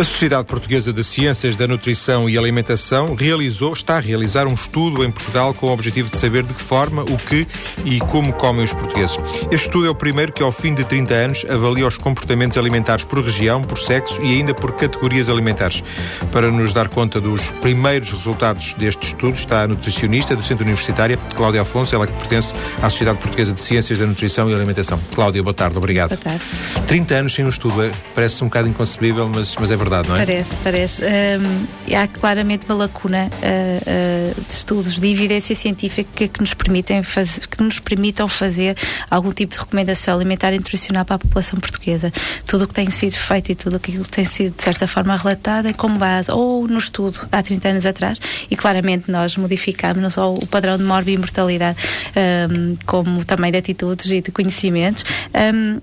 A Sociedade Portuguesa de Ciências da Nutrição e Alimentação realizou, está a realizar um estudo em Portugal com o objetivo de saber de que forma, o que e como comem os portugueses. Este estudo é o primeiro que, ao fim de 30 anos, avalia os comportamentos alimentares por região, por sexo e ainda por categorias alimentares. Para nos dar conta dos primeiros resultados deste estudo, está a nutricionista do Centro Universitário, Cláudia Afonso, ela que pertence à Sociedade Portuguesa de Ciências da Nutrição e Alimentação. Cláudia, boa tarde, obrigado. Boa tarde. 30 anos sem um estudo, é, parece um bocado inconcebível, mas, mas é verdade, não é? Parece, parece. Um, há claramente uma lacuna uh, uh, de estudos, de evidência científica que nos, permitem faz, que nos permitam fazer algum tipo de recomendação alimentar e nutricional para a população portuguesa. Tudo o que tem sido feito e tudo o que tem sido, de certa forma, relatado é com base ou no estudo há 30 anos atrás e claramente nós modificamos não só o padrão de morte e mortalidade, um, como também de atitudes e de conhecimentos. Um,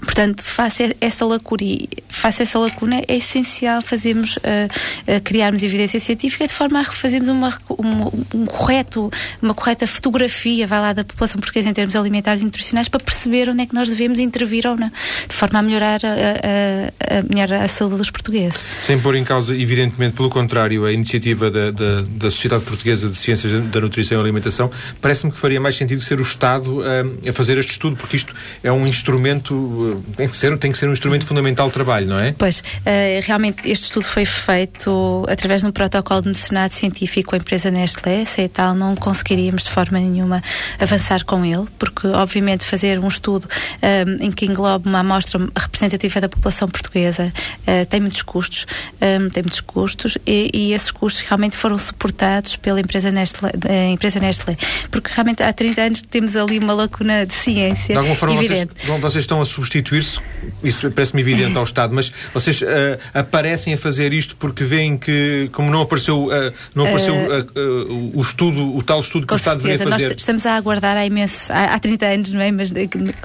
Portanto, face essa lacuna, face essa lacuna é essencial fazermos, uh, uh, criarmos evidência científica de forma a fazermos uma, uma, um correto, uma correta fotografia, vai lá, da população portuguesa em termos alimentares e nutricionais para perceber onde é que nós devemos intervir ou não, de forma a melhorar a, a, a, a saúde dos portugueses. Sem pôr em causa, evidentemente, pelo contrário, a iniciativa da, da, da Sociedade Portuguesa de Ciências da Nutrição e Alimentação, parece-me que faria mais sentido ser o Estado uh, a fazer este estudo, porque isto é um instrumento tem que, ser, tem que ser um instrumento fundamental de trabalho, não é? Pois, uh, realmente este estudo foi feito através de um protocolo de mecenato científico com a empresa Nestlé, se é tal, não conseguiríamos de forma nenhuma avançar com ele, porque obviamente fazer um estudo um, eh, em que englobe uma amostra representativa da população portuguesa uh, tem muitos custos, um, tem muitos custos e, e, esses custos realmente foram suportados pela empresa Nestlé, empresa Nestlé, porque realmente há 30 anos temos ali uma lacuna de ciência de alguma forma evidente. Vocês, vocês estão a substituir substituir-se, isso parece-me evidente ao Estado, mas vocês uh, aparecem a fazer isto porque veem que, como não apareceu, uh, não apareceu uh, o estudo, o tal estudo que o Estado certeza. deveria fazer. Nós estamos a aguardar há imenso, há, há 30 anos, não é? Mas,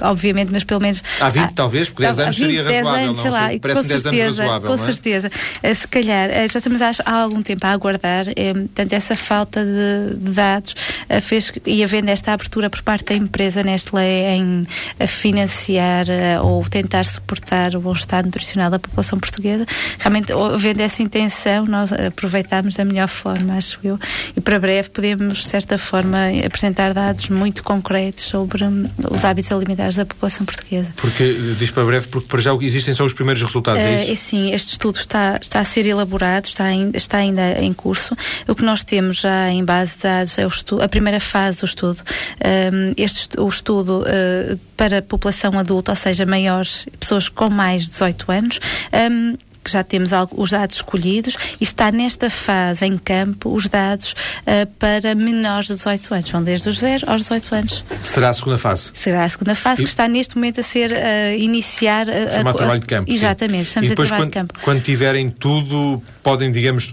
obviamente, mas pelo menos... Há 20 há, talvez, porque 10 anos 20, seria 10 razoável, anos? Sei lá, parece 10 certeza, anos razoável, Com é? certeza. Se calhar, já estamos há, há, algum tempo a aguardar, eh, portanto, essa falta de, de dados fez, e havendo esta abertura por parte da empresa Nestlé em financiar ou tentar suportar o bom estado nutricional da população portuguesa. Realmente, havendo essa intenção, nós aproveitámos da melhor forma, acho eu, e para breve podemos, de certa forma, apresentar dados muito concretos sobre hum, os hábitos alimentares da população portuguesa. Porque, diz para breve, porque para já existem só os primeiros resultados, é isso? É, sim, este estudo está, está a ser elaborado, está, ainda, está ainda em curso. O que nós temos já em base de dados é o estudo, a primeira fase do estudo. Um, este, o estudo uh, para a população adulta, ou seja, maiores, pessoas com mais de 18 anos. Um, que já temos os dados escolhidos e está nesta fase em campo os dados uh, para menores de 18 anos. Vão desde os 0 aos 18 anos. Será a segunda fase? Será a segunda fase e... que está neste momento a ser uh, iniciar. Uh, a, trabalho de campo. Exatamente, sim. estamos a trabalho quando, de campo. Quando tiverem tudo, podem, digamos,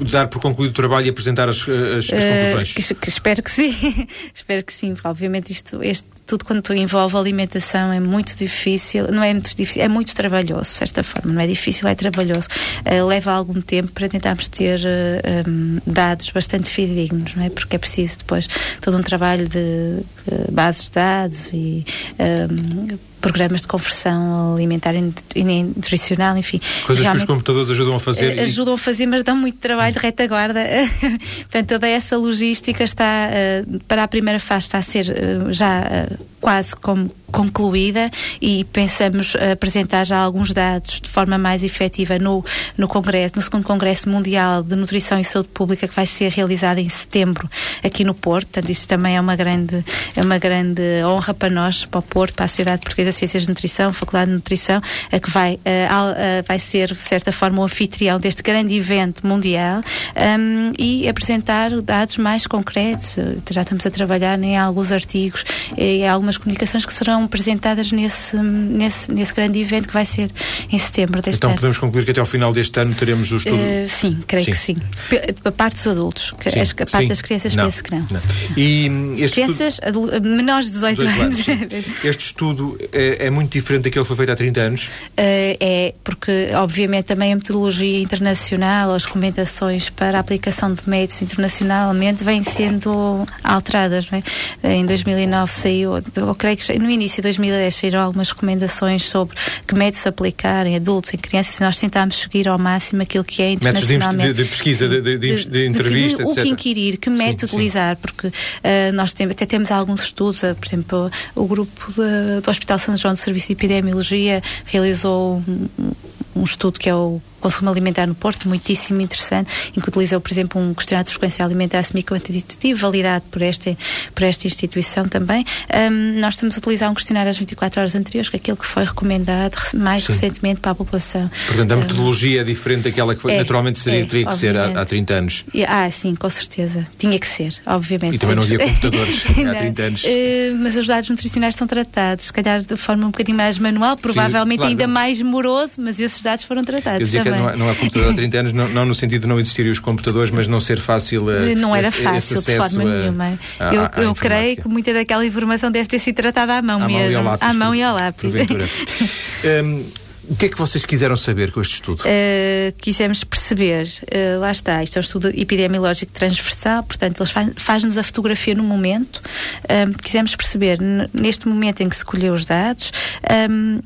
dar por concluído o trabalho e apresentar as, as, as conclusões? Que, que espero que sim. espero que sim, porque obviamente isto, este tudo quanto envolve alimentação é muito difícil, não é muito difícil, é muito trabalhoso, de certa forma, não é difícil, é trabalhoso. Uh, leva algum tempo para tentarmos ter uh, eh, um, dados bastante fidedignos, não é? Porque é preciso depois todo um trabalho de, de bases de dados e um, programas de conversão alimentar e nutricional, enfim. Coisas que os computadores ajudam a fazer. Ajudam e... a fazer, mas dão muito trabalho de retaguarda. Portanto, toda essa logística está, uh, para a primeira fase, está a ser uh, já quase como concluída e pensamos apresentar já alguns dados de forma mais efetiva no, no Congresso, no segundo Congresso Mundial de Nutrição e Saúde Pública que vai ser realizado em setembro aqui no Porto. Portanto, isso também é uma grande, é uma grande honra para nós, para o Porto, para a Sociedade Portuguesa de Ciências de Nutrição, Faculdade de Nutrição, a que vai, vai ser, de certa forma, o anfitrião deste grande evento mundial um, e apresentar dados mais concretos. Já estamos a trabalhar em alguns artigos e algumas comunicações que serão apresentadas nesse, nesse, nesse grande evento que vai ser em setembro deste então, ano. Então podemos concluir que até ao final deste ano teremos o estudo? Uh, sim, creio sim. que sim. A parte dos adultos, as, a parte sim. das crianças não, penso que não. não. E este crianças estudo... menores de 18, 18 anos. anos este estudo é, é, muito diferente daquele que foi feito há 30 anos? Uh, é, porque obviamente também a metodologia internacional, as recomendações para a aplicação de métodos internacionalmente vêm sendo alteradas. É? Em 2009 saiu, eu creio que no início de 2010 saíram algumas recomendações sobre que métodos aplicar em adultos, em crianças, e nós tentámos seguir ao máximo aquilo que é internacionalmente. Métodos de, de pesquisa, de, de, de, de entrevista, O que inquirir, que método sim, utilizar, sim. porque uh, nós tem, até temos alguns estudos, uh, por exemplo, o grupo de, do Hospital São João do Serviço de Epidemiologia realizou um, um estudo que é o consumo alimentar no Porto, muitíssimo interessante, em que utilizou, por exemplo, um questionário de frequência alimentar semi-quantitativo, validado por esta, por esta instituição também. Um, nós estamos a utilizar um questionário às 24 horas anteriores, que é aquilo que foi recomendado mais Sim. recentemente para a população. Portanto, a metodologia um, é diferente daquela que foi, é, naturalmente seria, é, teria que ser há, há 30 anos. Ah, sim, com certeza. Tinha que ser, obviamente. E também não havia computadores há 30 anos. Uh, mas os dados nutricionais estão tratados, se calhar de forma um bocadinho mais manual, provavelmente sim, claro, ainda não. mais moroso, mas esses dados foram tratados. Eu também. Que não há computador há 30 anos, não, não, no sentido de não existirem os computadores, mas não ser fácil. Uh, não era esse, fácil esse de forma a, nenhuma. A, eu, eu creio que muita daquela informação deve ter sido tratada à mão à mesmo. Mão lápis, à mão e ao lápis. um, o que é que vocês quiseram saber com este estudo? Uh, quisemos perceber, uh, lá está, isto é um estudo epidemiológico transversal, portanto, ele faz-nos faz a fotografia no momento. Um, quisemos perceber, neste momento em que se colheu os dados, um,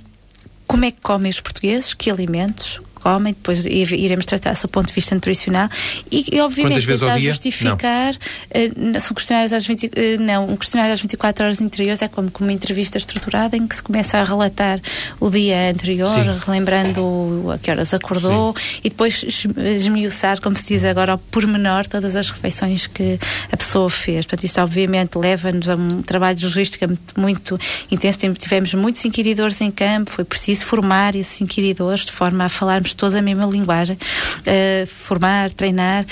como é que comem os portugueses, que alimentos, comem, depois iremos tratar do ponto de vista nutricional e, e obviamente tentar justificar uh, são questionários às 20, uh, não, um questionário às 24 horas anteriores é como, como uma entrevista estruturada em que se começa a relatar o dia anterior, Sim. relembrando a que horas acordou Sim. e depois esmiuçar, como se diz agora, ao pormenor todas as refeições que a pessoa fez. Portanto, isto obviamente leva-nos a um trabalho de logística muito, muito intenso. Tivemos muitos inquiridores em campo, foi preciso formar esses inquiridores de forma a falarmos todos a mesma linguagem, uh, formar, treinar,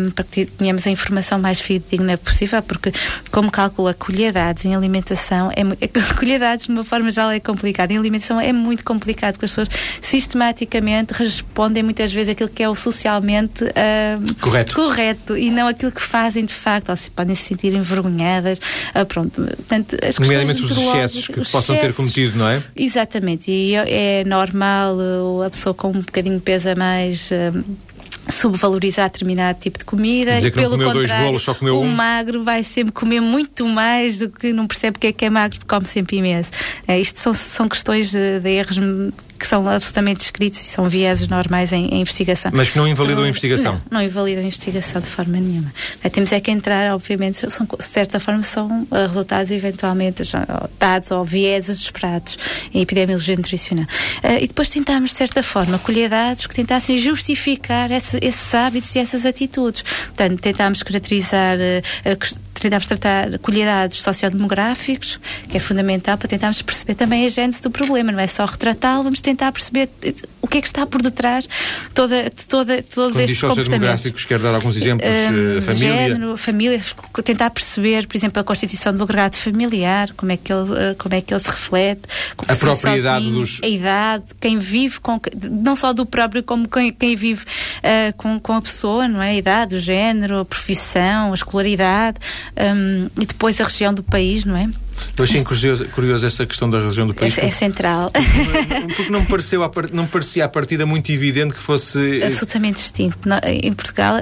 um, para que tenhamos a informação mais fidedigna possível, porque como calcula colher dados em alimentação, é, colher dados de uma forma geral é complicado, em alimentação é muito complicado, porque as pessoas sistematicamente respondem muitas vezes aquilo que é o socialmente uh, correto. correto e não aquilo que fazem de facto, ou se podem se sentir envergonhadas, uh, pronto. Portanto, as Nomeadamente os excessos que os possam excessos, ter cometido, não é? Exatamente, e é, é normal a pessoa com bocadinho bocadinho pesa mais. Uh, subvalorizar determinado tipo de comida que pelo contrário, bolos, o um. magro vai sempre comer muito mais do que não percebe o que é que é magro porque come sempre imenso é, isto são, são questões de, de erros que são absolutamente descritos e são vieses normais em, em investigação. Mas que não invalidam são, a investigação? Não, não invalidam a investigação de forma nenhuma. É, temos é que entrar, obviamente, são, de certa forma são uh, resultados eventualmente dados ou vieses esperados em epidemiologia nutricional. Uh, e depois tentámos, de certa forma, colher dados que tentassem justificar esse, esses hábitos e essas atitudes. Portanto, tentámos caracterizar uh, tentámos tratar cuidados sociodemográficos, que é fundamental para tentarmos perceber também a gênese do problema, não é só retratá-lo, vamos tentar perceber o que é que está por detrás toda, toda, todos Quando estes comportamentos. quer dar alguns exemplos? Um, família? Género, família, tentar perceber, por exemplo, a constituição do agregado familiar, como é que ele, eh, como é que ele se reflete. A propriedade sozinho, dos... A idade, quem vive com... Não só do próprio, como quem, quem vive uh, com, com a pessoa, não é? A idade, o género, a profissão, a escolaridade, um, e depois a região do país, não é? Eu achei curioso, curioso essa questão da região do país. É, é central. Porque não, pareceu, não parecia à partida muito evidente que fosse. Absolutamente distinto. Em Portugal.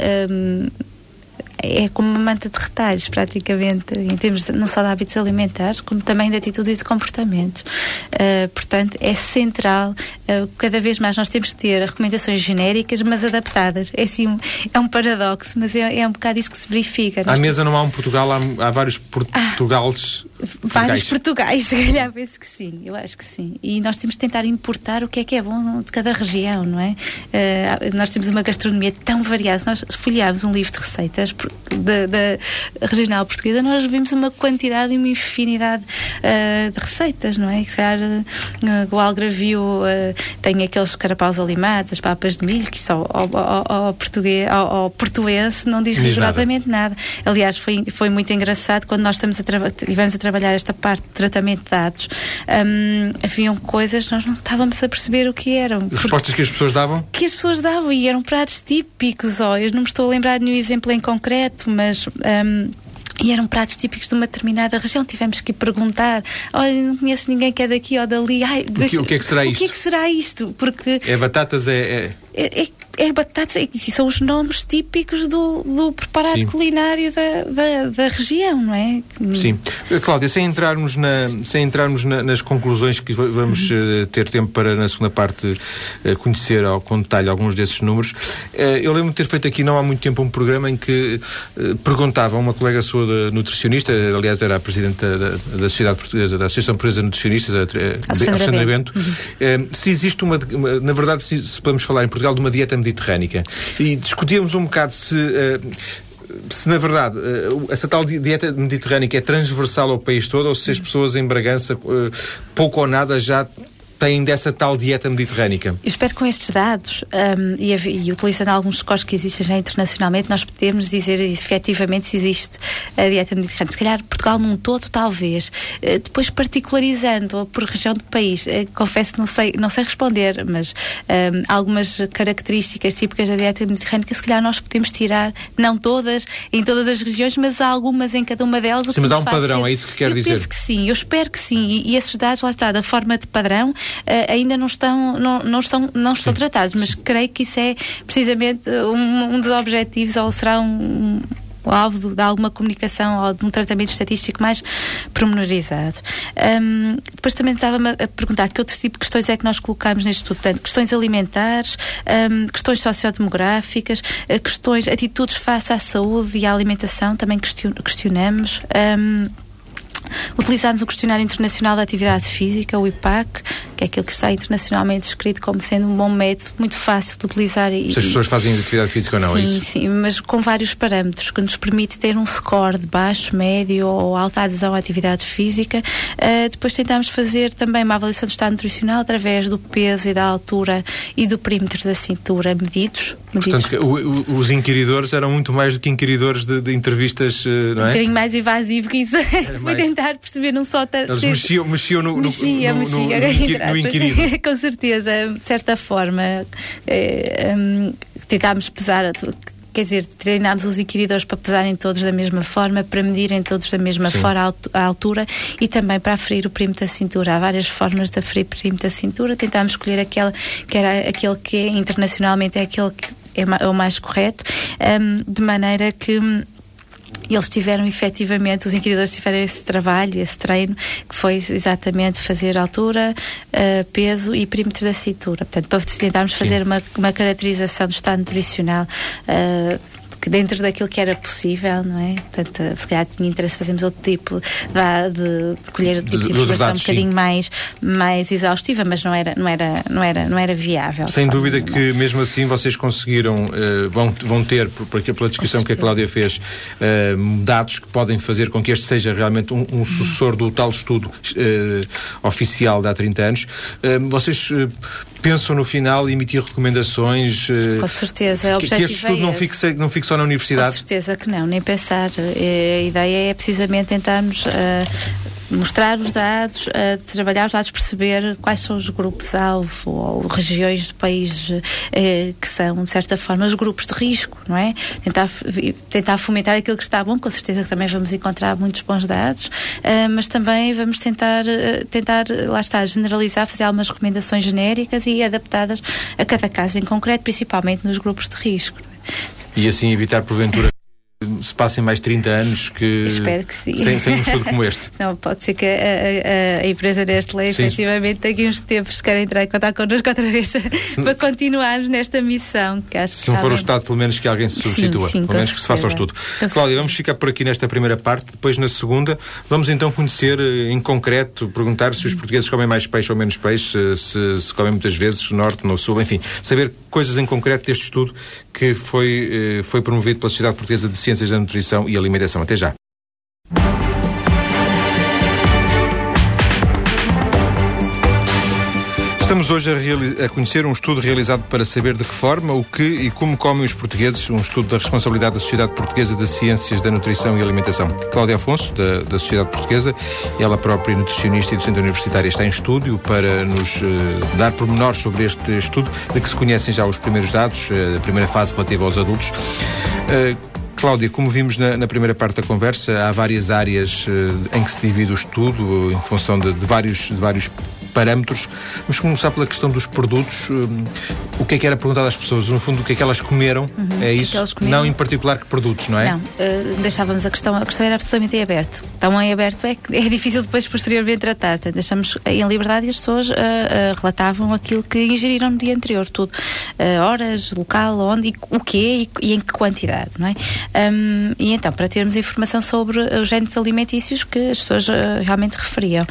É como uma manta de retalhos, praticamente, em termos de, não só de hábitos alimentares, como também de atitudes e de comportamentos. Uh, portanto, é central, uh, cada vez mais nós temos que ter recomendações genéricas, mas adaptadas. É, assim, é um paradoxo, mas é, é um bocado isso que se verifica. À mesa não há um Portugal, há, há vários Portugales. Ah, vários Portugais, se calhar penso que sim, eu acho que sim. E nós temos que tentar importar o que é que é bom de cada região, não é? Uh, nós temos uma gastronomia tão variada. Se nós folhearmos um livro de receitas, da, da regional portuguesa, nós vimos uma quantidade e uma infinidade uh, de receitas, não é? Que se calhar uh, o algravio uh, tem aqueles carapaus alimados, as papas de milho, que só ao, ao, ao português, ao, ao, portuense não diz, rigorosamente nada. nada. Aliás, foi, foi muito engraçado quando nós estamos a tivemos a trabalhar esta parte de tratamento de dados. Um, haviam coisas nós não estávamos a perceber o que eram. Respostas que as pessoas davam? Que as pessoas davam e eram pratos típicos. Oh, eu não me estou a lembrar de nenhum exemplo em concreto concreto, mas. Um, e eram pratos típicos de uma determinada região. Tivemos que perguntar: olha, não conheço ninguém que é daqui ou dali. Ai, deixa, o, que, o, que, é que será isto? O que é que será isto? Porque. É batatas, é. é... é, é é batatas, e são os nomes típicos do, do preparado Sim. culinário da, da, da, região, não é? Sim. Cláudia, sem entrarmos, na, sem entrarmos na, nas conclusões que vamos uh, ter tempo para, na segunda parte, uh, conhecer ao, com detalhe alguns desses números, uh, eu lembro de ter feito aqui não há muito tempo um programa em que perguntava a uma colega sua de nutricionista, aliás era a Presidente da, da, da Sociedade Portuguesa, da Associação Portuguesa de Nutricionistas, a, a Alexandra Bento, uhum. se existe uma, uma, na verdade, se, se podemos falar em Portugal de uma dieta mediterrânica. E discutíamos um bocado se se na verdade essa tal dieta mediterrânica é transversal ao país todo ou se as pessoas em Bragança pouco ou nada já têm dessa tal dieta mediterrânica? Eu espero que com estes dados um, e, e, utilizando alguns scores que existem já internacionalmente, nós podemos dizer efetivamente se existe a dieta mediterrânea. Se calhar Portugal num todo, talvez. Uh, depois, particularizando por região do país, uh, confesso que não sei, não sei responder, mas um, algumas características típicas da dieta mediterrânica, se calhar nós podemos tirar, não todas, em todas as regiões, mas algumas em cada uma delas. Sim, mas há um padrão, ser... é isso que quer eu dizer? Eu penso que sim, eu espero que sim. E, e esses dados, lá está, da forma de padrão, ainda não estão, não, não estão, não estão tratados, mas creio que isso é precisamente um, um dos objetivos ou será um, um alvo de alguma comunicação ou de um tratamento estatístico mais promenorizado. Um, depois também estava-me a perguntar que outro tipo de questões é que nós colocamos neste estudo, portanto, questões alimentares, um, questões sociodemográficas, eh, questões, atitudes face à saúde e à alimentação, também questionamos. Um, Utilizámos o Questionário Internacional da Atividade Física, o IPAC, que é aquele que está internacionalmente descrito como sendo um bom método, muito fácil de utilizar. E, Se as pessoas fazem atividade física ou não, sim, é isso? Sim, sim, mas com vários parâmetros, que nos permite ter um score de baixo, médio ou alta adesão à atividade física. Uh, depois tentámos fazer também uma avaliação do estado nutricional através do peso e da altura e do perímetro da cintura medidos. medidos. Portanto, o, o, os inquiridores eram muito mais do que inquiridores de, de entrevistas, eh, não é? Um bocadinho mais invasivo que isso. Foi tentar perceber num só... Eles mexiam, mexiam no, mexia, no, mexia, no, no, no inquirido. Com certeza, de certa forma, é, um, tentámos pesar quer dizer, treinámos os inquiridores para pesarem todos da mesma forma, para medirem todos da mesma forma a altura e também para aferir o perímetro da cintura. Há várias formas de aferir o perímetro da cintura. Tentámos escolher aquela que era aquele que internacionalmente é aquele que é, é o mais correto, um, de maneira que e eles tiveram efetivamente, os inquiridores tiveram esse trabalho, esse treino, que foi exatamente fazer altura, uh, peso e perímetro da cintura. Portanto, para tentarmos fazer uma, uma caracterização do estado nutricional uh, que dentro daquilo que era possível, não é? Portanto, se calhar tinha interesse fazermos outro tipo de, de, de colher outro tipo de, de informação dados, um bocadinho mais, mais exaustiva, mas não era, não era, não era, não era viável. Sem dúvida que mesmo assim vocês conseguiram, uh, vão, vão ter, por, por, pela descrição que a Cláudia fez, uh, dados que podem fazer com que este seja realmente um, um sucessor do tal estudo uh, oficial de há 30 anos. vocês pensam no final emitir recomendações? Com certeza, que, que este estudo é não, fique, não fique só na universidade? Com certeza que não, nem pensar. Eh, a ideia é precisamente tentarmos uh, mostrar os dados, uh, trabalhar os dados, perceber quais são os grupos-alvo ou regiões do país uh, que são, de certa forma, os grupos de risco, não é? Tentar, tentar fomentar aquilo que está bom, com certeza que também vamos encontrar muitos bons dados, uh, mas também vamos tentar, tentar, lá está, generalizar, fazer algumas recomendações genéricas e adaptadas a cada caso em concreto, principalmente nos grupos de risco. E assim evitar, porventura, se passem mais 30 anos que. Espero que sim. Sem, sem um estudo como este. Não, pode ser que a, a, a empresa Nestlé, efetivamente, daqui uns tempos queira entrar em contato connosco outra vez se, para continuarmos nesta missão. Que acho se não for o Estado, pelo menos que alguém se substitua. Sim, sim, pelo menos que se faça o estudo. Cláudia, vamos ficar por aqui nesta primeira parte. Depois, na segunda, vamos então conhecer eh, em concreto, perguntar se os portugueses comem mais peixe ou menos peixe, se, se comem muitas vezes, norte, no sul, enfim, saber coisas em concreto deste estudo que foi, eh, foi promovido pela Sociedade Portuguesa de Ciências da Nutrição e Alimentação. Até já. Estamos hoje a, a, conhecer um estudo realizado para saber de que forma, o que e como comem os portugueses, um estudo da responsabilidade da Sociedade Portuguesa de Ciências da Nutrição e Alimentação. Cláudia Afonso, da, da Sociedade Portuguesa, ela própria nutricionista e docente universitária, está em estúdio para nos uh, dar pormenores sobre este estudo, de que se conhecem já os primeiros dados, uh, a primeira fase relativa aos adultos. Uh, Cláudia, como vimos na, na, primeira parte da conversa, há várias áreas em que se divide o estudo, em função de, de, vários, de vários parâmetros. Vamos começar pela questão dos produtos. Uh, o que é que era perguntado às pessoas? No fundo, o que é que elas comeram? Uhum. É isso? Que não em particular que produtos, não é? Não, uh, deixávamos a questão, a questão era absolutamente em aberto. Então em aberto é, é difícil depois posteriormente tratar. Portanto, deixamos em liberdade e as pessoas uh, uh, relatavam aquilo que ingeriram no dia anterior, tudo. horas, local, onde, e, o quê e, e, em que quantidade, não é? Um, e então, para termos informação sobre os géneros alimentícios que as pessoas realmente referiam.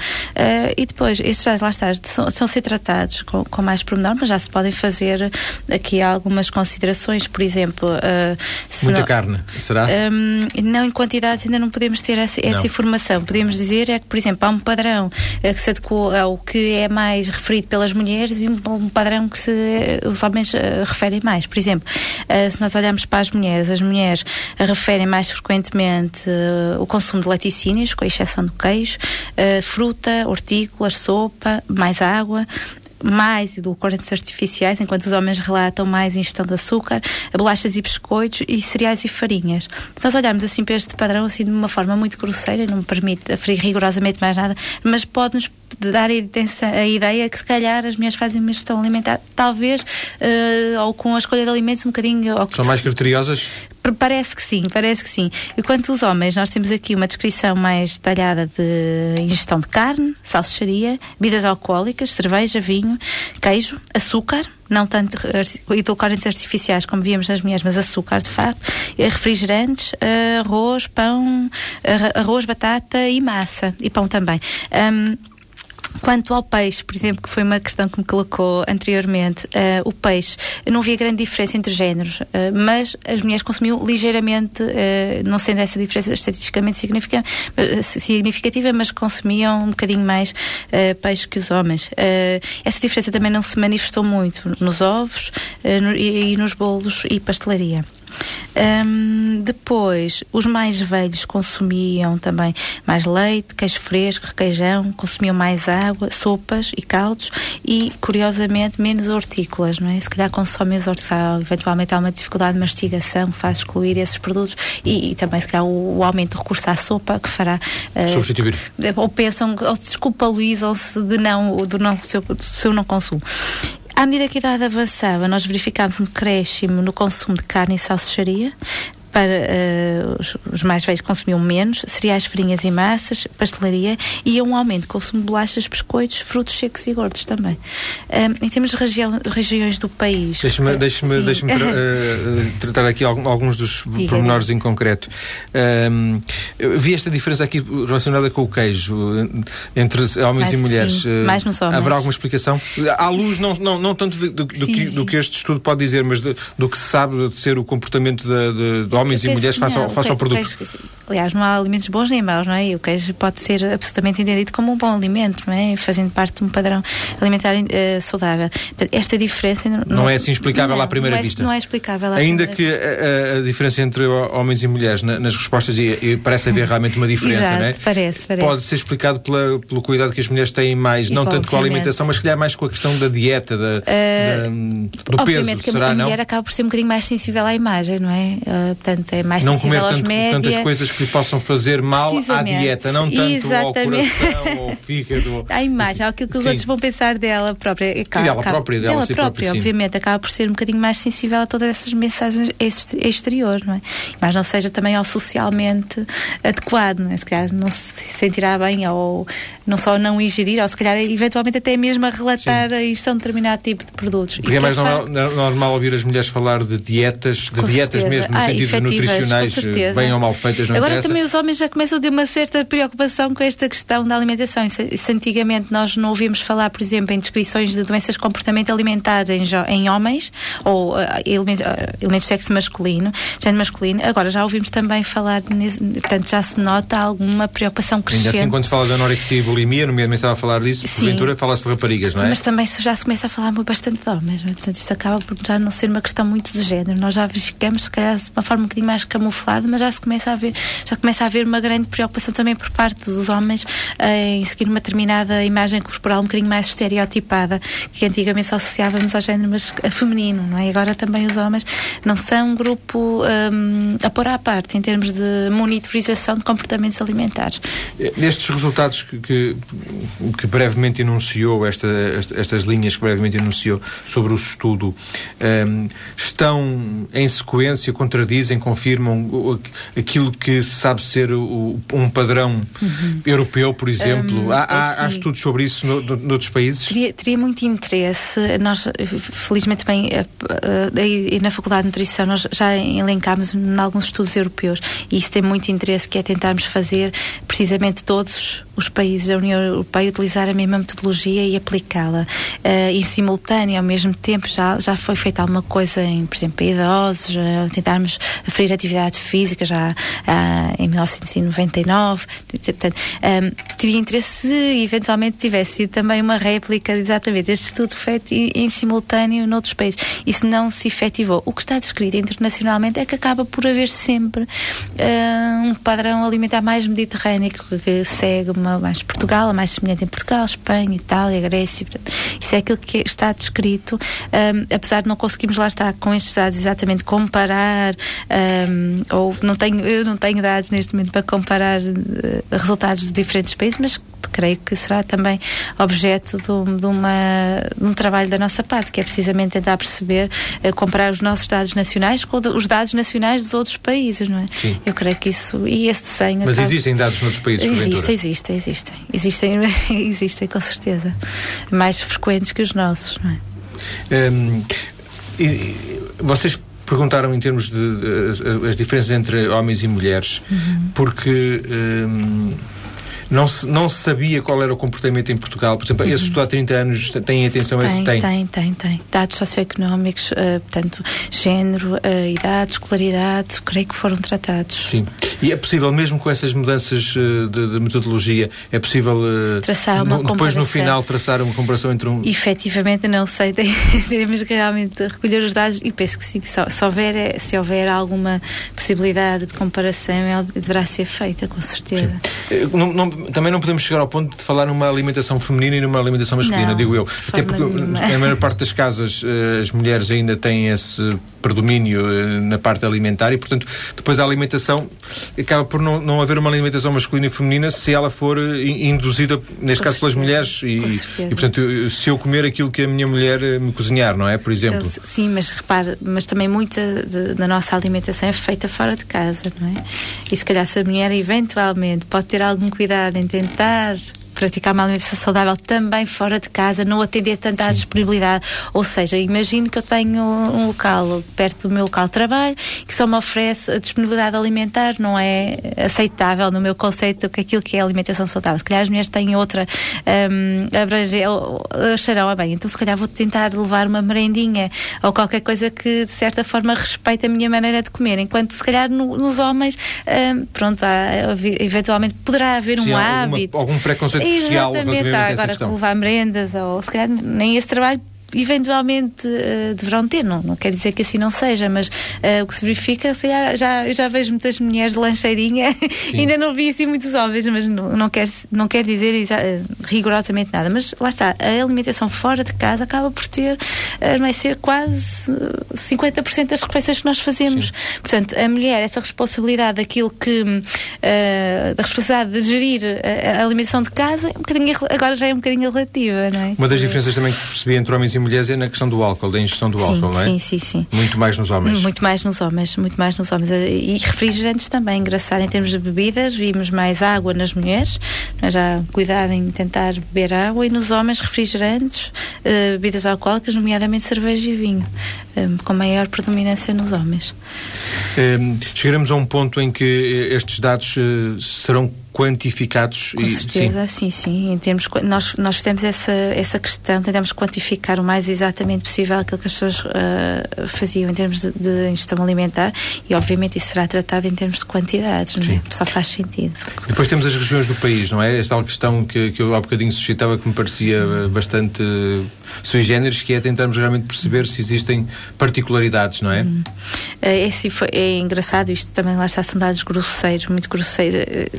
e depois, esses já lá está, são, são ser tratados com, com mais pormenor, mas já se podem fazer aqui algumas considerações, por exemplo. Uh, Muita não, carne, será? Um, não, em quantidades ainda não podemos ter essa, essa informação. Podemos dizer é que, por exemplo, há um padrão uh, que se adequa ao que é mais referido pelas mulheres e um, um padrão que se, uh, os homens referem mais. Por exemplo, se nós olharmos para as mulheres, as mulheres referem mais frequentemente o consumo de laticínios, com exceção do queijo, fruta, hortícolas, sopa, mais água, mais edulcorantes artificiais, enquanto os homens relatam mais ingestão de açúcar, bolachas e biscoitos e cereais e farinhas. Se nós olharmos assim para este padrão assim de uma forma muito grosseira, não me permite aferir rigorosamente mais nada, mas pode-nos dar a, ideia que se calhar as mulheres fazem uma gestão alimentar, talvez, uh, ou com a escolha de alimentos um bocadinho... São mais criteriosas? Parece que sim, parece que sim. E quanto os homens, nós temos aqui uma descrição mais detalhada de ingestão de carne, salsicharia, bebidas alcoólicas, cerveja, vinho, queijo, açúcar, não tanto edulcorantes artificiais como víamos nas mulheres, mas açúcar de facto, refrigerantes, arroz, pão, arroz, batata e massa, e pão também. Um, Quanto ao peixe, por exemplo, que foi uma questão que me colocou anteriormente, uh, o peixe, não havia grande diferença entre géneros, uh, mas as mulheres consumiam ligeiramente, uh, não sendo essa diferença estatisticamente significativa, mas consumiam um bocadinho mais peixe que os homens. essa diferença também não se manifestou muito nos ovos no, e, e nos bolos e pastelaria. Um, depois, os mais velhos consumiam também mais leite, queijo fresco, requeijão, consumiam mais água, sopas e caldos e, curiosamente, menos hortícolas, não é? Se calhar consomem os hortícolas, eventualmente há uma dificuldade de mastigação, faz excluir esses produtos e, e também, se calhar, o, o, aumento de recurso à sopa que fará... Uh, Substituir. Ou pensam, ou desculpabilizam-se de não, do, não, do, seu, do seu não consumo. À medida que a idade avançava, nós verificámos um decréscimo no consumo de carne e salsicharia, para uh, os, os, mais velhos consumiam menos, cereais, farinhas e massas, pastelaria e um aumento de consumo de bolachas, biscoitos, frutos secos e gordos também. Um, em termos de região, regiões do país. Deixe-me deixe deixe uh, tratar aqui alguns dos Diga pormenores em concreto. Um, vi esta diferença aqui relacionada com o queijo entre homens mais, e mulheres. Sim, mais nos homens. Haverá alguma explicação? À luz, não, não, não tanto do, do, do, que, do, que, este estudo pode dizer, mas do, que se sabe de ser o comportamento de, de homens e mulheres face ao, face ao produto. Queijo, aliás, não há alimentos bons nem maus, não é? E o queijo pode ser absolutamente entendido como um bom alimento, não é? Fazendo parte de um padrão alimentar uh, saudável. Esta diferença... Não, não é assim explicável não, à primeira não é, vista? Não é explicável à Ainda que a, a, diferença entre homens e mulheres na, nas respostas, e, e, parece haver realmente uma diferença, Exato, não é? parece, parece. Pode ser explicado pela, pelo cuidado que as mulheres têm mais, e não tanto com a alimentação, mas se calhar mais com a questão da dieta, da, uh, da, do peso, que será, a não? mulher acaba por ser um bocadinho mais sensível à imagem, não é? Uh, portanto, é mais não sensível comer aos tanto, média. tantas coisas que possam fazer mal à dieta, não tanto Exatamente. ao coração, ao fígado. À imagem, aquilo que os Sim. outros vão pensar dela própria. Acaba, dela própria, dela, dela própria, própria obviamente, acaba por ser um bocadinho mais sensível a todas essas mensagens exteriores, não é? Mas não seja também ao socialmente adequado, não é? Se calhar não se sentirá bem ou não só não ingerir, ou se calhar eventualmente até mesmo a relatar Sim. a isto a um determinado tipo de produtos. Porque é mais normal, normal, ouvir as mulheres falar de dietas, de Com dietas certeza. mesmo, no ah, sentido nutricionais, bem ou mal feitas, não Agora interessa. também os homens já começam a ter uma certa preocupação com esta questão da alimentação. Se, antigamente nós não ouvíamos falar, por exemplo, em descrições de doenças de comportamento alimentar em, em homens, ou uh, elementos, uh, elementos de sexo masculino, género masculino, agora já ouvimos também falar, nesse, portanto já se nota alguma preocupação crescente. Ainda assim, quando se fala de anorexia e bulimia, nomeadamente estava a falar disso, Sim. porventura fala-se de raparigas, não é? Mas também já se começa a falar bastante de homens, é? portanto isto acaba por já não ser uma questão muito de género. Nós já verificamos, se calhar, de uma forma bocadinho mais camuflada, mas já se começa a ver, já começa a haver uma grande preocupação também por parte dos homens em seguir uma determinada imagem corporal um bocadinho mais estereotipada, que antigamente só associávamos ao género mas feminino, não é? Agora também os homens não são um grupo um, a pôr à parte em termos de monitorização de comportamentos alimentares. Nestes resultados que, que, que brevemente enunciou, esta, estas linhas que brevemente enunciou sobre o estudo, um, estão em sequência, contradizem, confirmam aquilo que se sabe ser o, um padrão uhum. europeu, por exemplo? Um, há, há, há, estudos sobre isso no, no, noutros países? Teria, teria, muito interesse. Nós, felizmente, bem, uh, uh, na Faculdade de Nutrição, nós já elencámos em alguns estudos europeus e isso tem muito interesse, que é tentarmos fazer precisamente todos os países da União Europeia utilizar a mesma metodologia e aplicá-la. Uh, em simultâneo, ao mesmo tempo, já, já foi feita alguma coisa, em, por exemplo, em idosos, uh, tentarmos aferir atividade física já uh, em 1999. Portanto, um, teria interesse se eventualmente tivesse sido também uma réplica, exatamente, deste estudo feito em, em simultâneo noutros países. Isso não se efetivou. O que está descrito internacionalmente é que acaba por haver sempre um padrão alimentar mais mediterrâneo que segue uma mais Portugal, a mais semelhante em Portugal, Espanha, Itália, Grécia. Portanto, isso é aquilo que está descrito. Um, apesar de não conseguirmos lá estar com estes dados exatamente comparar, um, ou não tenho, eu não tenho dados neste momento para comparar uh, resultados de diferentes países, mas creio que será também objeto de, de, uma, de um trabalho da nossa parte, que é precisamente tentar perceber, uh, comparar os nossos dados nacionais com os dados nacionais dos outros países, não é? Sim. Eu creio que isso, e esse desenho... Mas acaba... existem dados noutros países, Existem, existem, existem. Existem, existem com certeza. Mais frequentes que os nossos, não é? Um, e, vocês perguntaram em termos de, de, as diferenças entre homens e mulheres, uhum. porque um, não se, não se sabia qual era o comportamento em Portugal. Por exemplo, uhum. esse estudo há 30 anos tem atenção a esse? Tem, tem, tem, tem. Dados socioeconómicos, uh, portanto, género, uh, idade, escolaridade, creio que foram tratados. Sim. E é possível, mesmo com essas mudanças uh, de, de, metodologia, é possível traçar uma no, depois no final traçar uma comparação entre um. Efetivamente, não sei, teremos realmente recolher os dados e penso que sim, que se, se, houver, se houver alguma possibilidade de comparação, ela deverá ser feita, com certeza. Não, não, também não podemos chegar ao ponto de falar numa alimentação feminina e numa alimentação masculina, não, digo eu. Até porque nenhuma. na maior parte das casas eh, as mulheres ainda têm esse predomínio eh, na parte alimentar e, portanto, depois a alimentação acaba por não, não haver uma alimentação masculina e feminina se ela for eh, induzida, neste Com caso, certeza. pelas mulheres. E, e, portanto, se eu comer aquilo que a minha mulher me cozinhar, não é? Por exemplo. Sim, mas repare, mas também muita da nossa alimentação é feita fora de casa, não é? E se calhar se a mulher eventualmente pode ter algum cuidado em tentar praticar uma alimentação saudável também fora de casa, não atender tanto à disponibilidade. Ou seja, imagino que eu tenho um local perto do meu local de trabalho que só me oferece a disponibilidade alimentar, não é aceitável no meu conceito que aquilo que é alimentação saudável. Se calhar as mulheres têm outra um, abranger, acharão, ah, bem, então se calhar vou tentar levar uma merendinha ou qualquer coisa que de certa forma respeite a minha maneira de comer, enquanto se calhar no, nos homens, um, pronto, há, eventualmente poderá haver Sim, um hábito. Algum preconceito social Exatamente, agora levar merendas ou se calhar nem esse trabalho eventualmente uh, deverão ter, não, não quer dizer que assim não seja, mas uh, o que se verifica, se já, já, já vejo muitas mulheres de lancheirinha, ainda não vi assim muitos homens, mas não, não, quer, não quer dizer uh, rigorosamente nada. Mas lá está, a alimentação fora de casa acaba por ter, vai ser quase 50% das refeições que nós fazemos. Sim. Portanto, a mulher, essa responsabilidade daquilo que, da responsabilidade de gerir a, a, alimentação de casa, um bocadinho, agora já é um bocadinho relativa, não é? Uma das diferenças também que se percebia entre homens e mulheres é na questão do álcool, da ingestão do sim, álcool, não é? Sim, sim, sim. Muito mais nos homens. Muito mais nos homens, muito mais nos homens. E refrigerantes também, engraçado, em termos de bebidas, vimos mais água nas mulheres, já cuidado em tentar beber água, e nos homens refrigerantes, uh, bebidas alcoólicas, nomeadamente cerveja e vinho, um, com maior predominância nos homens. Um, chegaremos a um ponto em que estes dados serão quantificados. Com e, certeza, sim. sim, sim. Em termos, nós, nós fizemos essa, essa questão, tentamos quantificar o mais exatamente possível aquilo que as pessoas uh, faziam em termos de, de ingestão alimentar e, obviamente, isso será tratado em termos de quantidades, não é? Só faz sentido. Depois temos as regiões do país, não é? Esta tal questão que, que eu há bocadinho suscitava que me parecia bastante sui generis, que é tentarmos realmente perceber se existem particularidades, não é? Hum. É, é, foi, é engraçado, isto também lá está, são dados grosseiros, muito grosseiros. Eh,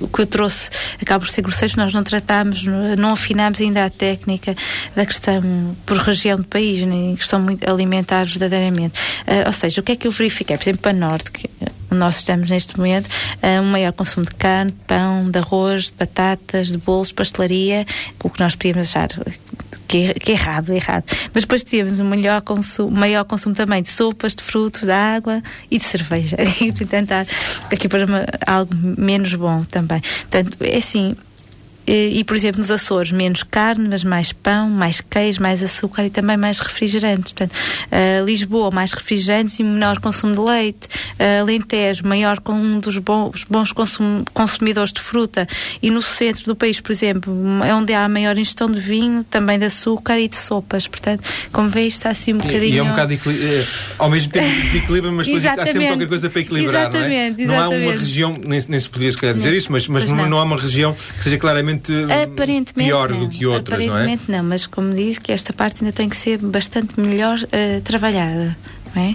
o que eu trouxe acaba por ser grosseiro, nós não tratamos, não afinamos ainda a técnica da questão por região do país, nem questão muito alimentar verdadeiramente. Uh, ou seja, o que é que eu verifiquei? Por exemplo, para Norte, que nós estamos neste momento, uh, um maior consumo de carne, de pão, de arroz, de batatas, de bolos, pastelaria, o que nós podíamos achar que que errado, errado. Mas depois tínhamos um maior consumo, maior consumo também de sopas, de frutos, de água e de cerveja. E tentar aqui para uma, algo menos bom também. Portanto, é assim, e, por exemplo, nos Açores, menos carne, mas mais pão, mais queijo, mais açúcar e também mais refrigerantes. Portanto, uh, Lisboa, mais refrigerantes e menor consumo de leite. Uh, Alentejo, maior com um dos bons, bons consum, consumidores de fruta. E no centro do país, por exemplo, é onde há a maior ingestão de vinho, também de açúcar e de sopas. Portanto, como vê, está assim um bocadinho. E, é um bocado é, ao mesmo tempo desequilíbrio, mas depois há sempre qualquer coisa para equilibrar. Exatamente, não é? Não há uma região, nem, nem se podia se calhar dizer não. isso, mas, mas, mas não. não há uma região que seja claramente aparentemente pior não. do que outras, aparentemente não é? Aparentemente não, mas como diz que esta parte ainda tem que ser bastante melhor uh, trabalhada. É?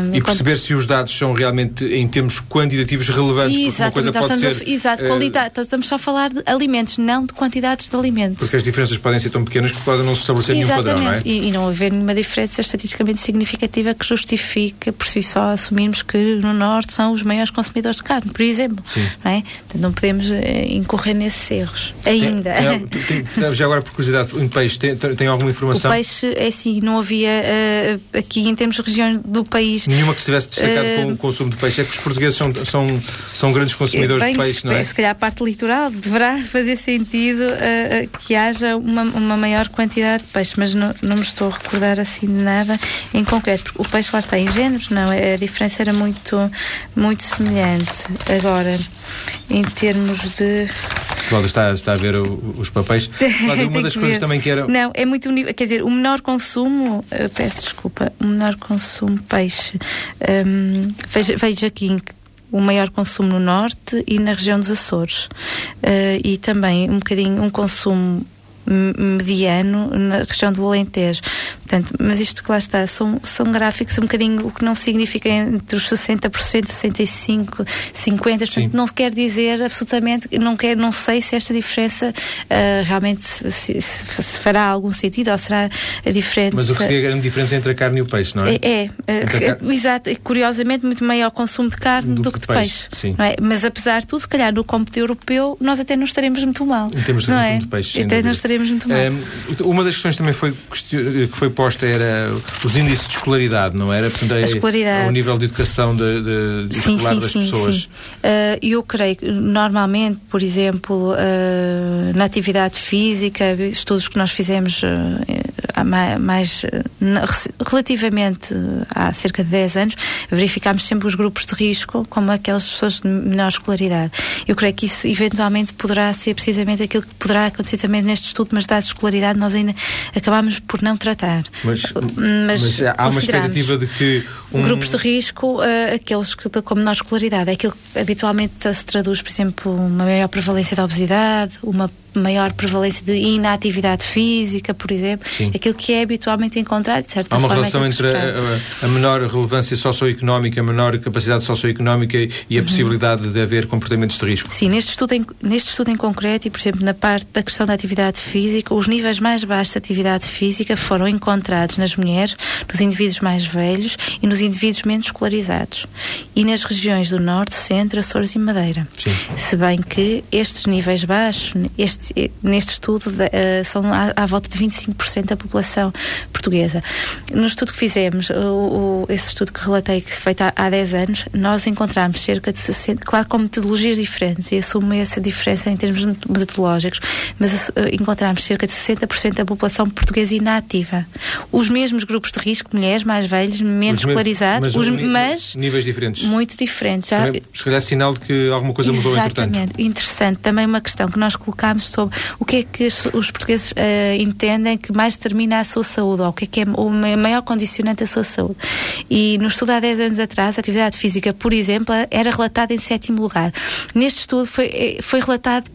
Um, e perceber se os dados são realmente, em termos quantitativos, relevantes. Exato, porque uma coisa pode ser, a, exato, uh, qualidade. Estamos só a falar de alimentos, não de quantidades de alimentos. Porque as diferenças podem ser tão pequenas que podem não se estabelecer Exatamente. nenhum padrão, não é? E, e não haver nenhuma diferença estatisticamente significativa que justifique, por si só, assumirmos que no Norte são os maiores consumidores de carne, por exemplo. Sim. Não, é? Não podemos eh, incorrer nesses erros. Ainda. Tem, tem, já agora, por curiosidade, em peixe, tem, tem alguma informação? O peixe, é assim, não havia uh, aqui em termos regionais do país. Nenhuma que estivesse destacado uh, com o consumo de peixe. É que os portugueses são, são, são grandes consumidores bem, de peixe, não é? Se calhar a parte litoral deverá fazer sentido uh, que haja uma, uma maior quantidade de peixe, mas não, não me estou a recordar assim de nada em concreto. Porque o peixe lá está em géneros, não, a diferença era muito, muito semelhante. Agora, em termos de. Cláudia está, está a ver o, os papéis. Cláudia, uma das coisas ver. também que era. Não, é muito. Quer dizer, o menor consumo. peço desculpa. O menor consumo peixe. Um, veja, veja aqui o maior consumo no norte e na região dos Açores. Uh, e também um bocadinho um consumo mediano na região do Alentejo. Portanto, mas isto que lá está, são, são gráficos um bocadinho, o que não significa entre os 60%, 65%, 50%, portanto, não quer dizer absolutamente, não, quer, não sei se esta diferença uh, realmente se, se, se, fará algum sentido ou será diferente. Mas o que seria a grande diferença entre a carne e o peixe, não é? É, é uh, exato, curiosamente muito maior consumo de carne do, do que de peixe. peixe é? Mas apesar de tudo, se calhar no cômputo europeu nós até não estaremos muito mal. Em termos de não é? de peixe, Até não estaremos muito mal. Um, uma das questões também foi, que foi posta era os índices de escolaridade, não era? Portanto, a escolaridade. O nível de educação de, de, de sim, escolar sim, das sim, pessoas. Sim. Uh, eu creio que normalmente, por exemplo, uh, na atividade física, estudos que nós fizemos uh, mais, relativamente há cerca de 10 anos, verificámos sempre os grupos de risco como aquelas pessoas de menor escolaridade. Eu creio que isso eventualmente poderá ser precisamente aquilo que poderá acontecer também neste estudo, mas dados de escolaridade nós ainda acabamos por não tratar. Mas, mas, mas há uma expectativa de que. Um... Grupos de risco, uh, aqueles que com menor escolaridade, é aquilo que habitualmente se traduz, por exemplo, uma maior prevalência da obesidade, uma maior prevalência de inatividade física, por exemplo, Sim. Aquilo que é habitualmente encontrado, de certa Há uma forma, relação é entre a, a, menor relevância socioeconómica, a menor capacidade socioeconómica e a uhum. possibilidade de haver comportamentos de risco. Sim, neste estudo, em, neste estudo em concreto e, por exemplo, na parte da questão da atividade física, os níveis mais baixos de atividade física foram encontrados nas mulheres, nos indivíduos mais velhos e nos indivíduos menos escolarizados. E nas regiões do Norte, Centro, Açores e Madeira. Sim. Se bem que estes níveis baixos, este neste, neste estudo uh, são à, à, volta de 25% da população portuguesa. No estudo que fizemos, o, o, esse estudo que relatei, que foi feito há, há 10 anos, nós encontramos cerca de 60, claro, com metodologias diferentes, e assumo essa diferença em termos metodológicos, mas uh, encontramos cerca de 60% da população portuguesa inativa. Os mesmos grupos de risco, mulheres mais velhos, menos escolarizados, mas, mas, níveis diferentes. Muito diferentes. Já, Também, se calhar sinal de que alguma coisa mudou entretanto. Exatamente. Interessante. Também uma questão que nós colocámos sobre o que é que os portugueses uh, entendem que mais determina a sua saúde, ou o que é que é o maior condicionante da sua saúde. E no estudo há 10 anos atrás, a atividade física, por exemplo, era relatada em sétimo lugar. Neste estudo foi, eh, foi relatado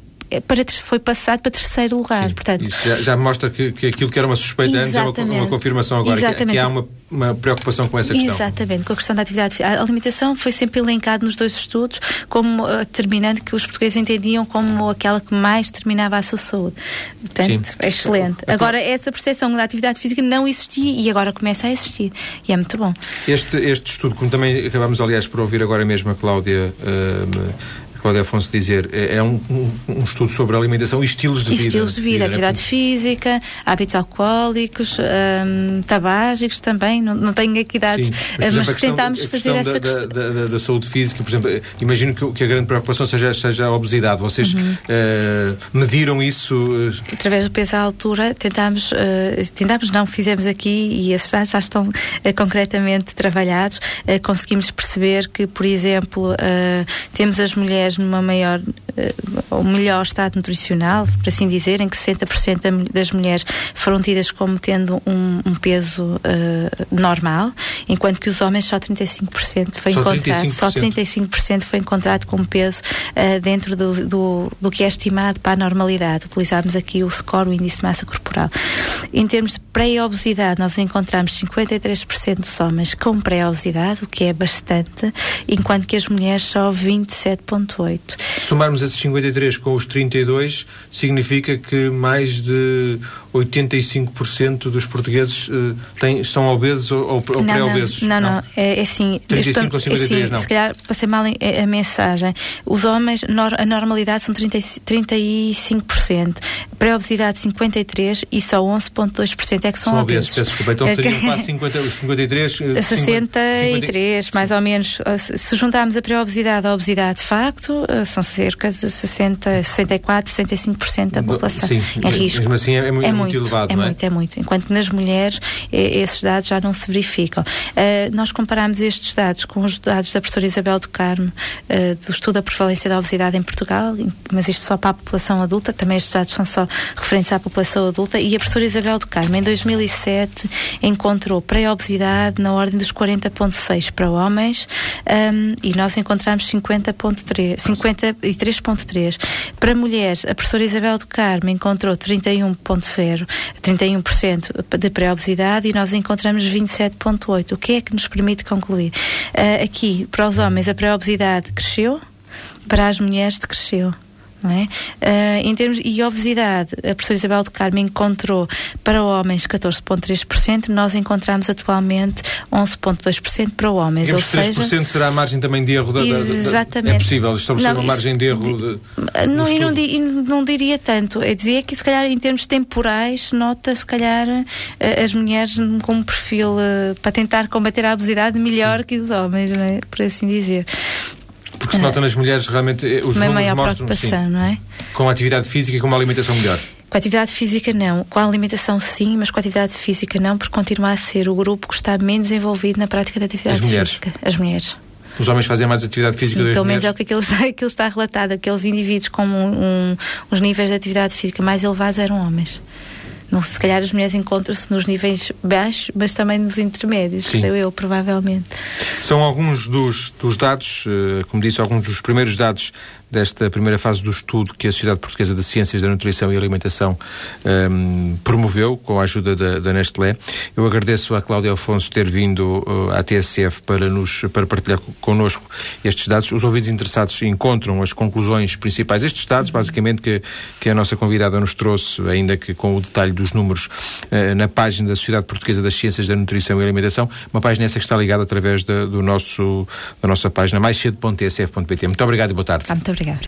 para, foi passado para terceiro lugar. Sim, Portanto, isso já, já mostra que, que, aquilo que era uma suspeita antes é uma, uma confirmação agora, que, que, há uma, uma, preocupação com essa questão. Exatamente, com a questão da atividade A alimentação foi sempre elencada nos dois estudos como uh, determinante que os portugueses entendiam como aquela que mais determinava a sua saúde. Portanto, Sim. é excelente. Então, agora, essa percepção da atividade física não existia e agora começa a existir. E é muito bom. Este, este estudo, como também acabamos, aliás, por ouvir agora mesmo a Cláudia. Uh, Cláudio Afonso dizer, é, é um, um, estudo sobre alimentação e estilos de e vida. Estilos de vida, né? atividade física, hábitos alcoólicos, um, tabágicos também, não, não tenho aqui dados, Sim, mas, exemplo, mas tentámos fazer essa da, questão. Da, da, da, saúde física, por exemplo, imagino que, que, a grande preocupação seja, seja a obesidade. Vocês uhum. uh, mediram isso? Através do peso à altura, tentámos, uh, tentámos não, fizemos aqui e esses dados já estão uh, concretamente trabalhados. conseguimos perceber que, por exemplo, temos as mulheres mulheres numa maior, uh, melhor estado nutricional, por assim dizer, em que 60% das mulheres foram tidas como tendo um, um peso uh, normal, enquanto que os homens só 35% foi só encontrado, 35%. só 35% foi encontrado com peso uh, dentro do, do, do, que é estimado para a normalidade. Utilizámos aqui o score, o índice de massa corporal. Em termos de pré-obesidade, nós encontramos 53% dos homens com pré-obesidade, o que é bastante, enquanto que as mulheres só 27,8%. Se somarmos esses 53 com os 32, significa que mais de 85% dos portugueses uh, têm, estão obesos ou, ou pré-obesos. Não, não, não, é, é assim. 35 ou 53, é assim, não. Se calhar passei mal a, a mensagem. Os homens, nor, a normalidade são 30, 35%, pré-obesidade 53% e só 11,2% é que são, são obesos. obesos. Desculpa, então é seriam quase 50, 53, 63, 50, mais ou menos. Se juntarmos a pré-obesidade à obesidade de facto, eh, são cerca de 60, 64, 65% da população Sim, em risco. Mesmo assim é, é, muito, é muito, elevado, é não é? muito, é muito. Enquanto que nas mulheres esses dados já não se verificam. Uh, nós comparamos estes dados com os dados da professora Isabel do Carmo, uh, do estudo da prevalência da obesidade em Portugal, mas isto só para a população adulta, também estes dados são só referentes à população adulta, e a professora Isabel do Carmo, em 2007, encontrou pré-obesidade na ordem dos 40,6 para homens um, e nós encontramos 50,3 53,3. Para mulheres, a professora Isabel do Carmo encontrou 31,0, 31% de pré-obesidade e nós encontramos 27,8. O que é que nos permite concluir? Uh, aqui, para os homens, a pré-obesidade cresceu, para as mulheres decresceu. É? Uh, em termos e obesidade, a professora Isabel do Carmo encontrou para homens 14,3%, nós encontramos atualmente 11,2% para homens. Ou 3% seja, será a margem também de erro da, exatamente. Da, é possível estabelecer não, uma margem de erro de, não, e não, di, não, diria tanto, é dizer que se calhar em termos temporais nota se calhar eh, as mulheres com um perfil uh, para tentar combater a obesidade melhor que os homens, é? por assim dizer. Porque se nota nas mulheres realmente eh, os uma números mostram sim, não é? com a atividade física e com uma alimentação melhor. Com a atividade física não, com a alimentação sim, mas com a atividade física não, porque continua a ser o grupo que está menos envolvido na prática da atividade As física. As mulheres. Os homens fazem mais atividade física Sim, do que pelo menos é o que aquilo está, aquilo está relatado. Aqueles indivíduos com um, um, os níveis de atividade física mais elevados eram homens. Não, se calhar as mulheres encontram-se nos níveis baixos, mas também nos intermédios, Sim. creio eu, provavelmente. São alguns dos, dos dados, eh, como disse, alguns dos primeiros dados desta primeira fase do estudo que a Sociedade Portuguesa de Ciências da Nutrição e Alimentação um, promoveu, com a ajuda da, da, Nestlé. Eu agradeço a Cláudia Alfonso ter vindo uh, à TSF para, nos, para partilhar connosco estes dados. Os ouvintes interessados encontram as conclusões principais. Estes dados, basicamente, que, que a nossa convidada nos trouxe, ainda que com o detalhe dos números, uh, na página da Sociedade Portuguesa das Ciências da Nutrição e Alimentação, uma página essa que está ligada através do nosso, da nossa página mais cedo.tsf.pt. Muito obrigado e boa tarde. Muito obrigado. out.